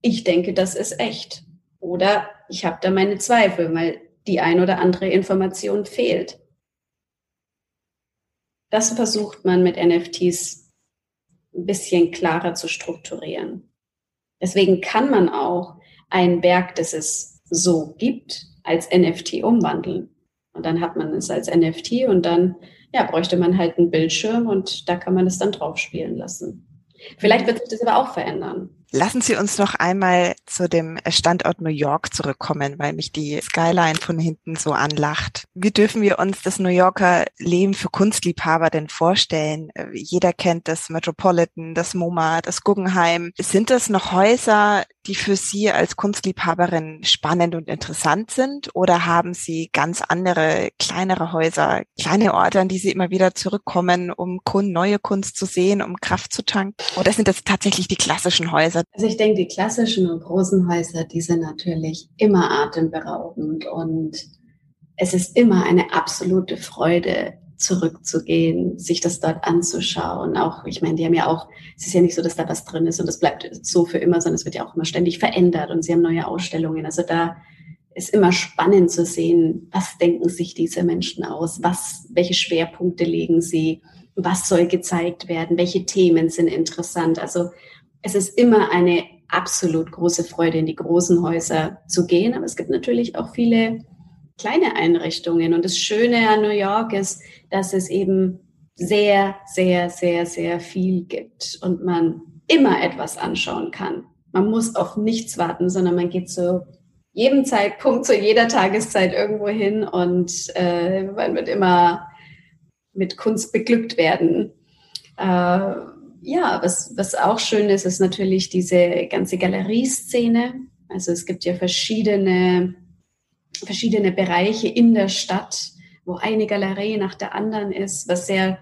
ich denke, das ist echt. Oder ich habe da meine Zweifel, weil die ein oder andere Information fehlt. Das versucht man mit NFTs ein bisschen klarer zu strukturieren. Deswegen kann man auch ein Werk, das es so gibt, als NFT umwandeln. Und dann hat man es als NFT und dann ja, bräuchte man halt einen Bildschirm und da kann man es dann drauf spielen lassen. Vielleicht wird sich das aber auch verändern. Lassen Sie uns noch einmal zu dem Standort New York zurückkommen, weil mich die Skyline von hinten so anlacht. Wie dürfen wir uns das New Yorker Leben für Kunstliebhaber denn vorstellen? Jeder kennt das Metropolitan, das MoMA, das Guggenheim. Sind das noch Häuser, die für Sie als Kunstliebhaberin spannend und interessant sind? Oder haben Sie ganz andere, kleinere Häuser, kleine Orte, an die Sie immer wieder zurückkommen, um neue Kunst zu sehen, um Kraft zu tanken? Oder sind das tatsächlich die klassischen Häuser? Also ich denke, die klassischen und großen Häuser, die sind natürlich immer atemberaubend und es ist immer eine absolute Freude, zurückzugehen, sich das dort anzuschauen. Auch, ich meine, die haben ja auch, es ist ja nicht so, dass da was drin ist und das bleibt so für immer, sondern es wird ja auch immer ständig verändert und sie haben neue Ausstellungen. Also da ist immer spannend zu sehen, was denken sich diese Menschen aus, was, welche Schwerpunkte legen sie, was soll gezeigt werden, welche Themen sind interessant. Also es ist immer eine absolut große Freude, in die großen Häuser zu gehen, aber es gibt natürlich auch viele kleine Einrichtungen. Und das Schöne an New York ist, dass es eben sehr, sehr, sehr, sehr viel gibt und man immer etwas anschauen kann. Man muss auf nichts warten, sondern man geht zu jedem Zeitpunkt, zu jeder Tageszeit irgendwo hin und äh, man wird immer mit Kunst beglückt werden. Äh, ja, was, was auch schön ist, ist natürlich diese ganze Galerieszene. Also es gibt ja verschiedene, verschiedene Bereiche in der Stadt, wo eine Galerie nach der anderen ist, was sehr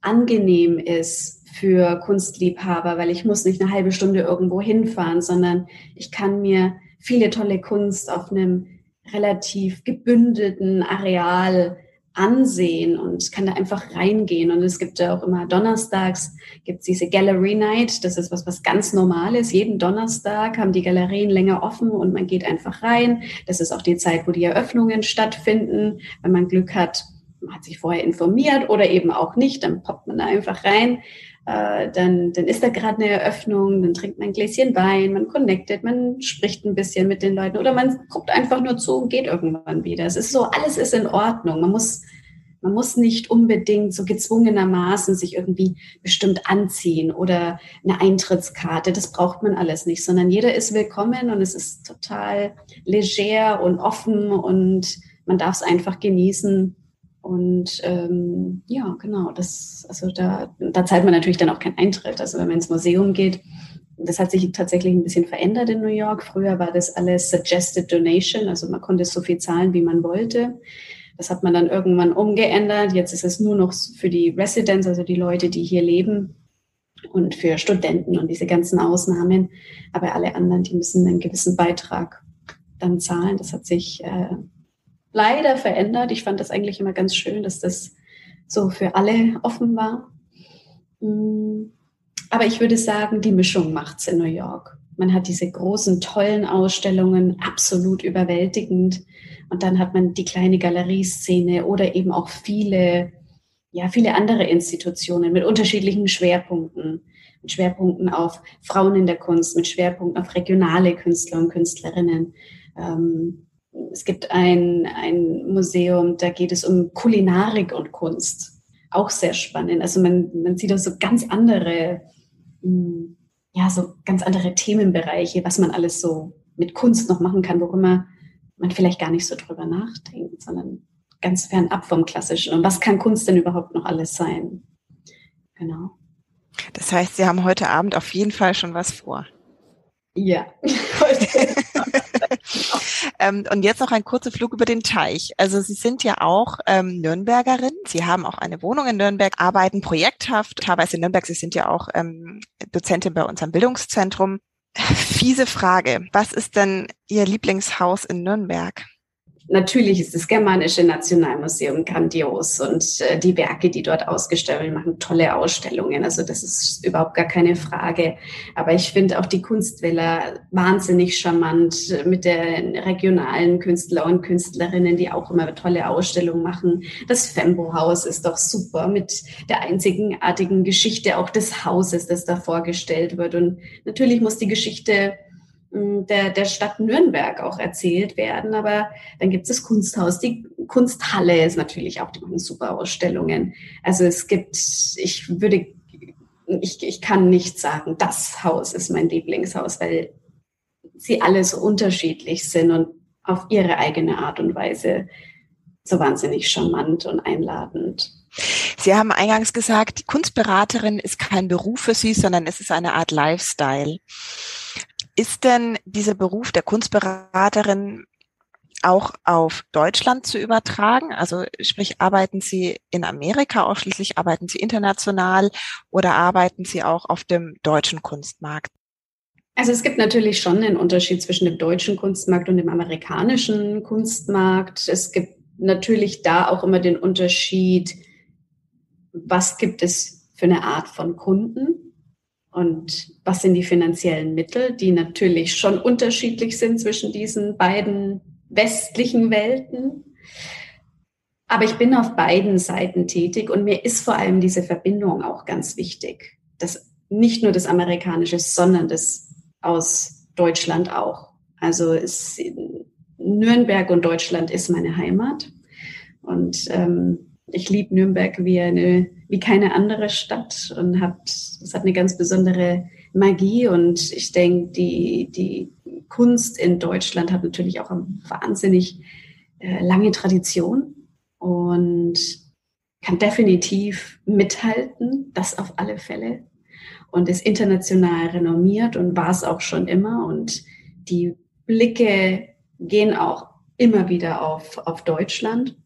angenehm ist für Kunstliebhaber, weil ich muss nicht eine halbe Stunde irgendwo hinfahren, sondern ich kann mir viele tolle Kunst auf einem relativ gebündelten Areal ansehen und kann da einfach reingehen. Und es gibt ja auch immer donnerstags gibt's diese Gallery Night. Das ist was, was ganz Normales. Jeden Donnerstag haben die Galerien länger offen und man geht einfach rein. Das ist auch die Zeit, wo die Eröffnungen stattfinden. Wenn man Glück hat, man hat sich vorher informiert oder eben auch nicht, dann poppt man da einfach rein. Äh, dann, dann ist da gerade eine Eröffnung, dann trinkt man ein Gläschen Wein, man connectet, man spricht ein bisschen mit den Leuten oder man guckt einfach nur zu und geht irgendwann wieder. Es ist so, alles ist in Ordnung. Man muss, man muss nicht unbedingt so gezwungenermaßen sich irgendwie bestimmt anziehen oder eine Eintrittskarte. Das braucht man alles nicht, sondern jeder ist willkommen und es ist total leger und offen und man darf es einfach genießen und ähm, ja, genau, das, also da, da zahlt man natürlich dann auch keinen Eintritt. Also wenn man ins Museum geht, das hat sich tatsächlich ein bisschen verändert in New York. Früher war das alles Suggested Donation, also man konnte so viel zahlen, wie man wollte. Das hat man dann irgendwann umgeändert. Jetzt ist es nur noch für die Residents, also die Leute, die hier leben und für Studenten und diese ganzen Ausnahmen. Aber alle anderen, die müssen einen gewissen Beitrag dann zahlen. Das hat sich äh, leider verändert. Ich fand das eigentlich immer ganz schön, dass das so für alle offen war. Mm. Aber ich würde sagen, die Mischung macht's in New York. Man hat diese großen, tollen Ausstellungen, absolut überwältigend. Und dann hat man die kleine Galerieszene oder eben auch viele, ja, viele andere Institutionen mit unterschiedlichen Schwerpunkten. Mit Schwerpunkten auf Frauen in der Kunst, mit Schwerpunkten auf regionale Künstler und Künstlerinnen. Ähm, es gibt ein, ein Museum, da geht es um Kulinarik und Kunst. Auch sehr spannend. Also man, man sieht da so ganz andere, hm, ja, so ganz andere Themenbereiche, was man alles so mit Kunst noch machen kann, worüber man vielleicht gar nicht so drüber nachdenkt, sondern ganz fernab vom Klassischen. Und was kann Kunst denn überhaupt noch alles sein? Genau. Das heißt, Sie haben heute Abend auf jeden Fall schon was vor. Ja. ähm, und jetzt noch ein kurzer Flug über den Teich. Also Sie sind ja auch ähm, Nürnbergerin. Sie haben auch eine Wohnung in Nürnberg, arbeiten projekthaft, teilweise in Nürnberg. Sie sind ja auch ähm, Dozentin bei unserem Bildungszentrum. Fiese Frage. Was ist denn Ihr Lieblingshaus in Nürnberg? Natürlich ist das Germanische Nationalmuseum grandios und äh, die Werke, die dort ausgestellt werden, machen tolle Ausstellungen. Also das ist überhaupt gar keine Frage. Aber ich finde auch die Kunstwäller wahnsinnig charmant mit den regionalen Künstler und Künstlerinnen, die auch immer tolle Ausstellungen machen. Das Fembo-Haus ist doch super mit der einzigartigen Geschichte auch des Hauses, das da vorgestellt wird. Und natürlich muss die Geschichte der, der Stadt Nürnberg auch erzählt werden. Aber dann gibt es das Kunsthaus, die Kunsthalle ist natürlich auch, die machen super Ausstellungen. Also es gibt, ich würde, ich, ich kann nicht sagen, das Haus ist mein Lieblingshaus, weil sie alle so unterschiedlich sind und auf ihre eigene Art und Weise so wahnsinnig charmant und einladend. Sie haben eingangs gesagt, die Kunstberaterin ist kein Beruf für Sie, sondern es ist eine Art Lifestyle. Ist denn dieser Beruf der Kunstberaterin auch auf Deutschland zu übertragen? Also sprich, arbeiten Sie in Amerika ausschließlich, arbeiten Sie international oder arbeiten Sie auch auf dem deutschen Kunstmarkt? Also es gibt natürlich schon einen Unterschied zwischen dem deutschen Kunstmarkt und dem amerikanischen Kunstmarkt. Es gibt natürlich da auch immer den Unterschied, was gibt es für eine Art von Kunden? Und was sind die finanziellen Mittel, die natürlich schon unterschiedlich sind zwischen diesen beiden westlichen Welten. Aber ich bin auf beiden Seiten tätig und mir ist vor allem diese Verbindung auch ganz wichtig. Das nicht nur das Amerikanische, sondern das aus Deutschland auch. Also ist Nürnberg und Deutschland ist meine Heimat. Und ähm, ich liebe Nürnberg wie eine, wie keine andere Stadt und hat, es hat eine ganz besondere Magie. Und ich denke, die, die Kunst in Deutschland hat natürlich auch eine wahnsinnig äh, lange Tradition und kann definitiv mithalten, das auf alle Fälle. Und ist international renommiert und war es auch schon immer. Und die Blicke gehen auch immer wieder auf, auf Deutschland.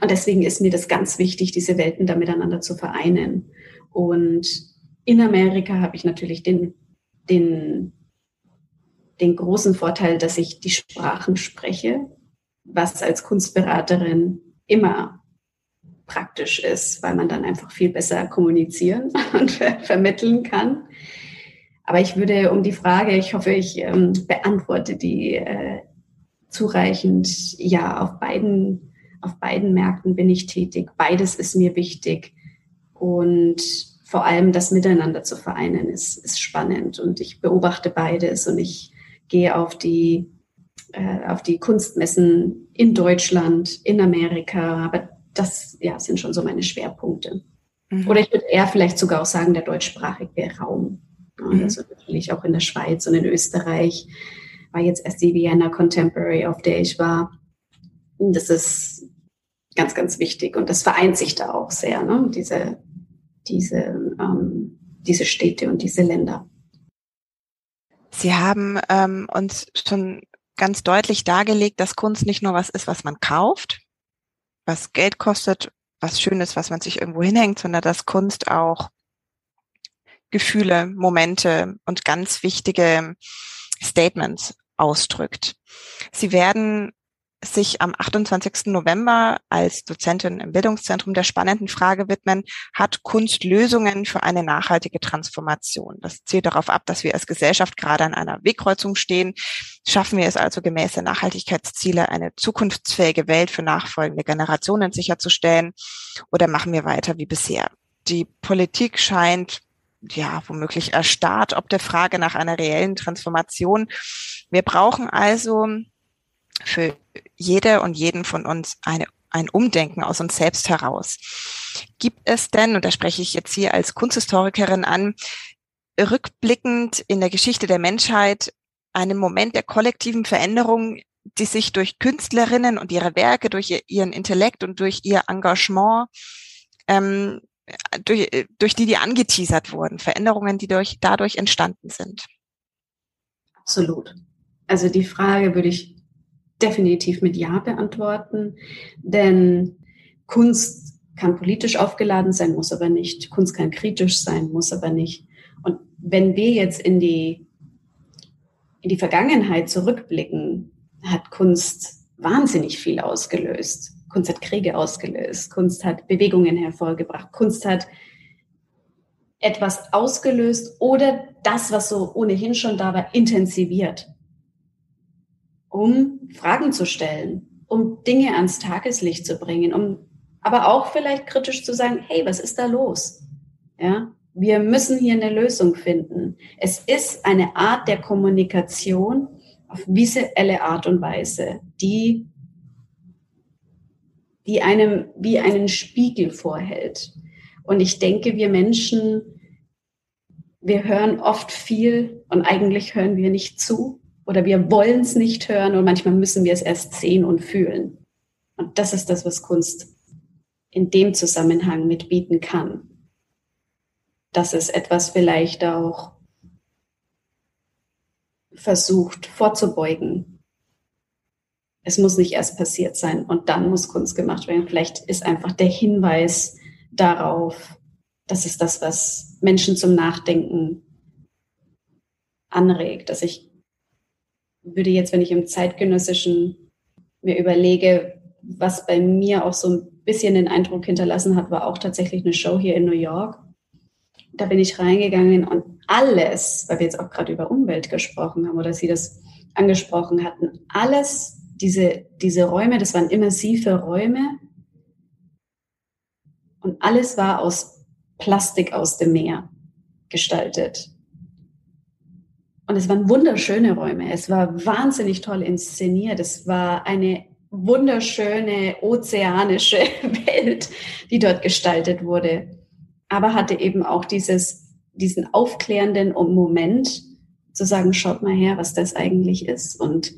Und deswegen ist mir das ganz wichtig, diese Welten da miteinander zu vereinen. Und in Amerika habe ich natürlich den, den, den großen Vorteil, dass ich die Sprachen spreche, was als Kunstberaterin immer praktisch ist, weil man dann einfach viel besser kommunizieren und ver vermitteln kann. Aber ich würde um die Frage, ich hoffe, ich ähm, beantworte die äh, zureichend. Ja, auf beiden, auf beiden Märkten bin ich tätig. Beides ist mir wichtig. Und vor allem das Miteinander zu vereinen ist, ist spannend. Und ich beobachte beides und ich gehe auf die, äh, auf die Kunstmessen in Deutschland, in Amerika. Aber das ja, sind schon so meine Schwerpunkte. Mhm. Oder ich würde eher vielleicht sogar auch sagen, der deutschsprachige Raum. Mhm. Also natürlich auch in der Schweiz und in Österreich war jetzt erst die Vienna Contemporary, auf der ich war. Das ist ganz, ganz wichtig und das vereint sich da auch sehr, ne? diese, diese, ähm, diese Städte und diese Länder. Sie haben ähm, uns schon ganz deutlich dargelegt, dass Kunst nicht nur was ist, was man kauft, was Geld kostet, was schön ist, was man sich irgendwo hinhängt, sondern dass Kunst auch Gefühle, Momente und ganz wichtige Statements ausdrückt. Sie werden sich am 28. November als Dozentin im Bildungszentrum der spannenden Frage widmen, hat Kunst Lösungen für eine nachhaltige Transformation? Das zielt darauf ab, dass wir als Gesellschaft gerade an einer Wegkreuzung stehen. Schaffen wir es also gemäß der Nachhaltigkeitsziele, eine zukunftsfähige Welt für nachfolgende Generationen sicherzustellen? Oder machen wir weiter wie bisher? Die Politik scheint ja, womöglich erstarrt, ob der Frage nach einer reellen Transformation. Wir brauchen also für jede und jeden von uns eine, ein Umdenken aus uns selbst heraus. Gibt es denn, und da spreche ich jetzt hier als Kunsthistorikerin an, rückblickend in der Geschichte der Menschheit einen Moment der kollektiven Veränderung, die sich durch Künstlerinnen und ihre Werke, durch ihren Intellekt und durch ihr Engagement ähm, durch, durch die die angeteasert wurden, Veränderungen, die durch, dadurch entstanden sind? Absolut. Also die Frage würde ich definitiv mit Ja beantworten, denn Kunst kann politisch aufgeladen sein, muss aber nicht. Kunst kann kritisch sein, muss aber nicht. Und wenn wir jetzt in die, in die Vergangenheit zurückblicken, hat Kunst wahnsinnig viel ausgelöst. Kunst hat Kriege ausgelöst, Kunst hat Bewegungen hervorgebracht, Kunst hat etwas ausgelöst oder das, was so ohnehin schon da war, intensiviert, um Fragen zu stellen, um Dinge ans Tageslicht zu bringen, um aber auch vielleicht kritisch zu sagen, hey, was ist da los? Ja, wir müssen hier eine Lösung finden. Es ist eine Art der Kommunikation auf visuelle Art und Weise, die die einem wie einen Spiegel vorhält. Und ich denke, wir Menschen, wir hören oft viel und eigentlich hören wir nicht zu oder wir wollen es nicht hören und manchmal müssen wir es erst sehen und fühlen. Und das ist das, was Kunst in dem Zusammenhang mitbieten kann. Dass es etwas vielleicht auch versucht vorzubeugen, es muss nicht erst passiert sein und dann muss Kunst gemacht werden. Vielleicht ist einfach der Hinweis darauf, das ist das, was Menschen zum Nachdenken anregt. Dass ich würde jetzt, wenn ich im zeitgenössischen mir überlege, was bei mir auch so ein bisschen den Eindruck hinterlassen hat, war auch tatsächlich eine Show hier in New York. Da bin ich reingegangen und alles, weil wir jetzt auch gerade über Umwelt gesprochen haben oder Sie das angesprochen hatten, alles diese, diese Räume, das waren immersive Räume und alles war aus Plastik aus dem Meer gestaltet. Und es waren wunderschöne Räume. Es war wahnsinnig toll inszeniert. Es war eine wunderschöne ozeanische Welt, die dort gestaltet wurde. Aber hatte eben auch dieses, diesen aufklärenden Moment zu sagen, schaut mal her, was das eigentlich ist. Und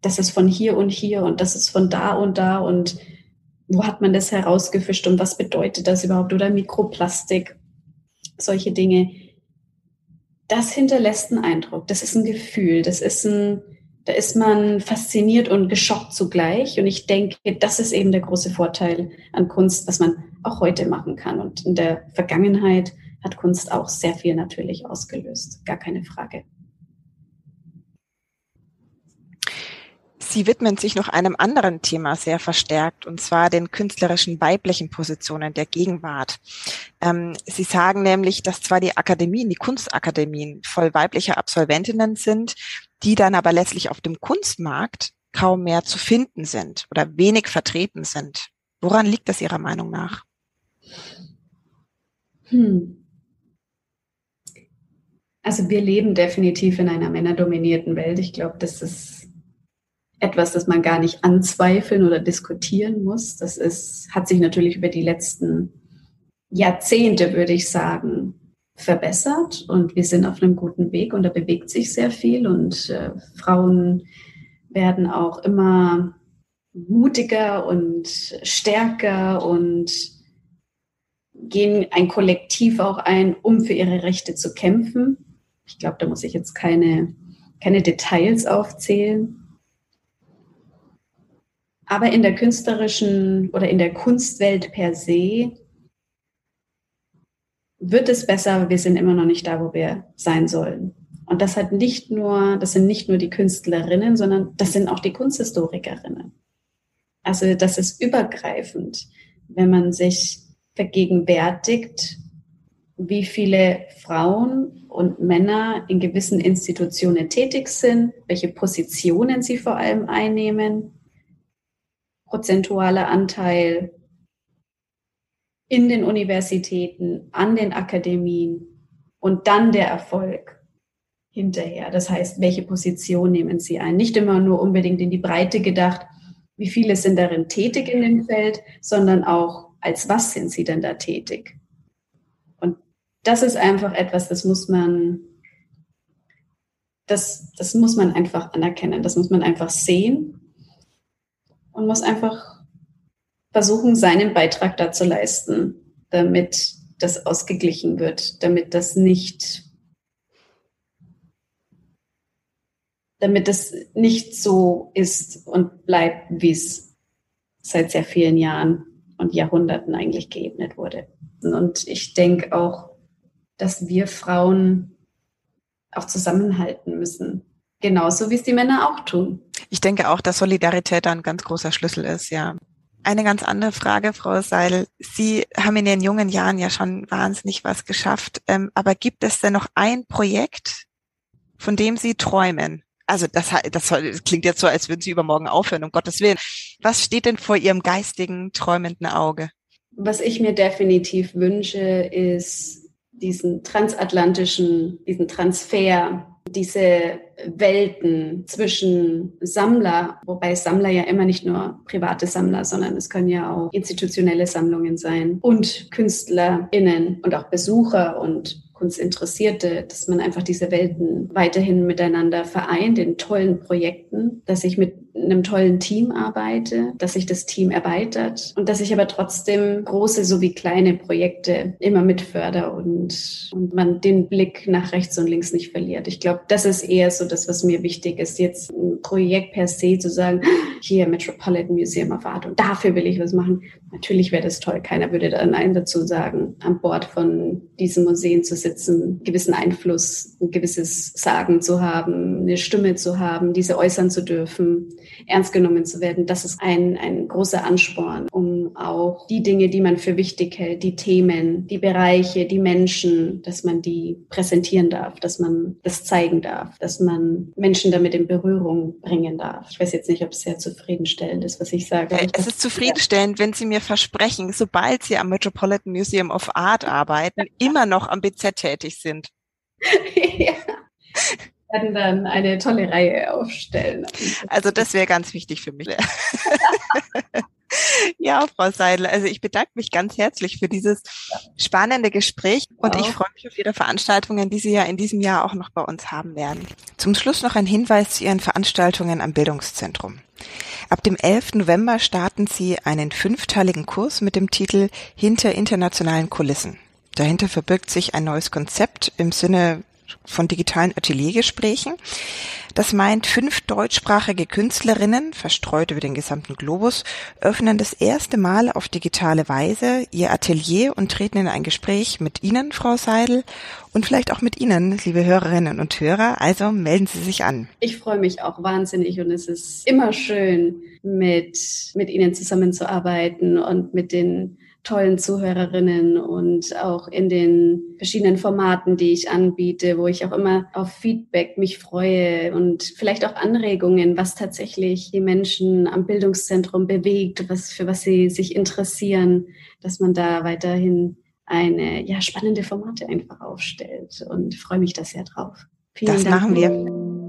das ist von hier und hier und das ist von da und da und wo hat man das herausgefischt und was bedeutet das überhaupt oder Mikroplastik, solche Dinge. Das hinterlässt einen Eindruck, das ist ein Gefühl, das ist ein, da ist man fasziniert und geschockt zugleich. Und ich denke, das ist eben der große Vorteil an Kunst, was man auch heute machen kann. Und in der Vergangenheit hat Kunst auch sehr viel natürlich ausgelöst, gar keine Frage. Sie widmen sich noch einem anderen Thema sehr verstärkt, und zwar den künstlerischen weiblichen Positionen der Gegenwart. Ähm, Sie sagen nämlich, dass zwar die Akademien, die Kunstakademien voll weiblicher Absolventinnen sind, die dann aber letztlich auf dem Kunstmarkt kaum mehr zu finden sind oder wenig vertreten sind. Woran liegt das Ihrer Meinung nach? Hm. Also wir leben definitiv in einer männerdominierten Welt. Ich glaube, das ist etwas, das man gar nicht anzweifeln oder diskutieren muss. Das ist, hat sich natürlich über die letzten Jahrzehnte, würde ich sagen, verbessert und wir sind auf einem guten Weg und da bewegt sich sehr viel und äh, Frauen werden auch immer mutiger und stärker und gehen ein Kollektiv auch ein, um für ihre Rechte zu kämpfen. Ich glaube, da muss ich jetzt keine, keine Details aufzählen. Aber in der künstlerischen oder in der Kunstwelt per se wird es besser, aber wir sind immer noch nicht da, wo wir sein sollen. Und das hat nicht nur, das sind nicht nur die Künstlerinnen, sondern das sind auch die Kunsthistorikerinnen. Also das ist übergreifend, wenn man sich vergegenwärtigt, wie viele Frauen und Männer in gewissen Institutionen tätig sind, welche Positionen sie vor allem einnehmen prozentualer Anteil in den Universitäten, an den Akademien und dann der Erfolg hinterher. Das heißt, welche Position nehmen Sie ein? Nicht immer nur unbedingt in die Breite gedacht, wie viele sind darin tätig in dem Feld, sondern auch, als was sind Sie denn da tätig? Und das ist einfach etwas, das muss man, das, das muss man einfach anerkennen, das muss man einfach sehen und muss einfach versuchen, seinen Beitrag dazu leisten, damit das ausgeglichen wird, damit das nicht, damit es nicht so ist und bleibt, wie es seit sehr vielen Jahren und Jahrhunderten eigentlich geebnet wurde. Und ich denke auch, dass wir Frauen auch zusammenhalten müssen. Genauso wie es die Männer auch tun. Ich denke auch, dass Solidarität ein ganz großer Schlüssel ist, ja. Eine ganz andere Frage, Frau Seidel. Sie haben in Ihren jungen Jahren ja schon wahnsinnig was geschafft. Ähm, aber gibt es denn noch ein Projekt, von dem Sie träumen? Also das, das, das klingt jetzt so, als würden Sie übermorgen aufhören, um Gottes Willen. Was steht denn vor Ihrem geistigen, träumenden Auge? Was ich mir definitiv wünsche, ist diesen transatlantischen, diesen Transfer diese Welten zwischen Sammler, wobei Sammler ja immer nicht nur private Sammler, sondern es können ja auch institutionelle Sammlungen sein und KünstlerInnen und auch Besucher und Kunstinteressierte, dass man einfach diese Welten weiterhin miteinander vereint in tollen Projekten, dass ich mit einem tollen Team arbeite, dass sich das Team erweitert und dass ich aber trotzdem große sowie kleine Projekte immer mitförder und, und man den Blick nach rechts und links nicht verliert. Ich glaube, das ist eher so das, was mir wichtig ist, jetzt ein Projekt per se zu sagen, hier Metropolitan Museum of Art und dafür will ich was machen. Natürlich wäre das toll. Keiner würde da Nein dazu sagen, an Bord von diesen Museen zu sitzen, gewissen Einfluss, ein gewisses Sagen zu haben, eine Stimme zu haben, diese äußern zu dürfen ernst genommen zu werden. Das ist ein, ein großer Ansporn, um auch die Dinge, die man für wichtig hält, die Themen, die Bereiche, die Menschen, dass man die präsentieren darf, dass man das zeigen darf, dass man Menschen damit in Berührung bringen darf. Ich weiß jetzt nicht, ob es sehr zufriedenstellend ist, was ich sage. Ja, es ist zufriedenstellend, wenn Sie mir versprechen, sobald Sie am Metropolitan Museum of Art arbeiten, immer noch am BZ tätig sind. ja. Werden dann eine tolle Reihe aufstellen. Also das wäre ganz wichtig für mich. Ja, Frau Seidel, also ich bedanke mich ganz herzlich für dieses spannende Gespräch und ich freue mich auf Ihre Veranstaltungen, die Sie ja in diesem Jahr auch noch bei uns haben werden. Zum Schluss noch ein Hinweis zu Ihren Veranstaltungen am Bildungszentrum. Ab dem 11. November starten Sie einen fünfteiligen Kurs mit dem Titel Hinter internationalen Kulissen. Dahinter verbirgt sich ein neues Konzept im Sinne von digitalen Ateliergesprächen. Das meint, fünf deutschsprachige Künstlerinnen, verstreut über den gesamten Globus, öffnen das erste Mal auf digitale Weise ihr Atelier und treten in ein Gespräch mit Ihnen, Frau Seidel, und vielleicht auch mit Ihnen, liebe Hörerinnen und Hörer. Also melden Sie sich an. Ich freue mich auch wahnsinnig und es ist immer schön, mit, mit Ihnen zusammenzuarbeiten und mit den tollen Zuhörerinnen und auch in den verschiedenen Formaten, die ich anbiete, wo ich auch immer auf Feedback mich freue und vielleicht auch Anregungen, was tatsächlich die Menschen am Bildungszentrum bewegt, was, für was sie sich interessieren, dass man da weiterhin eine ja, spannende Formate einfach aufstellt und freue mich da sehr drauf. Vielen das Dank. machen wir.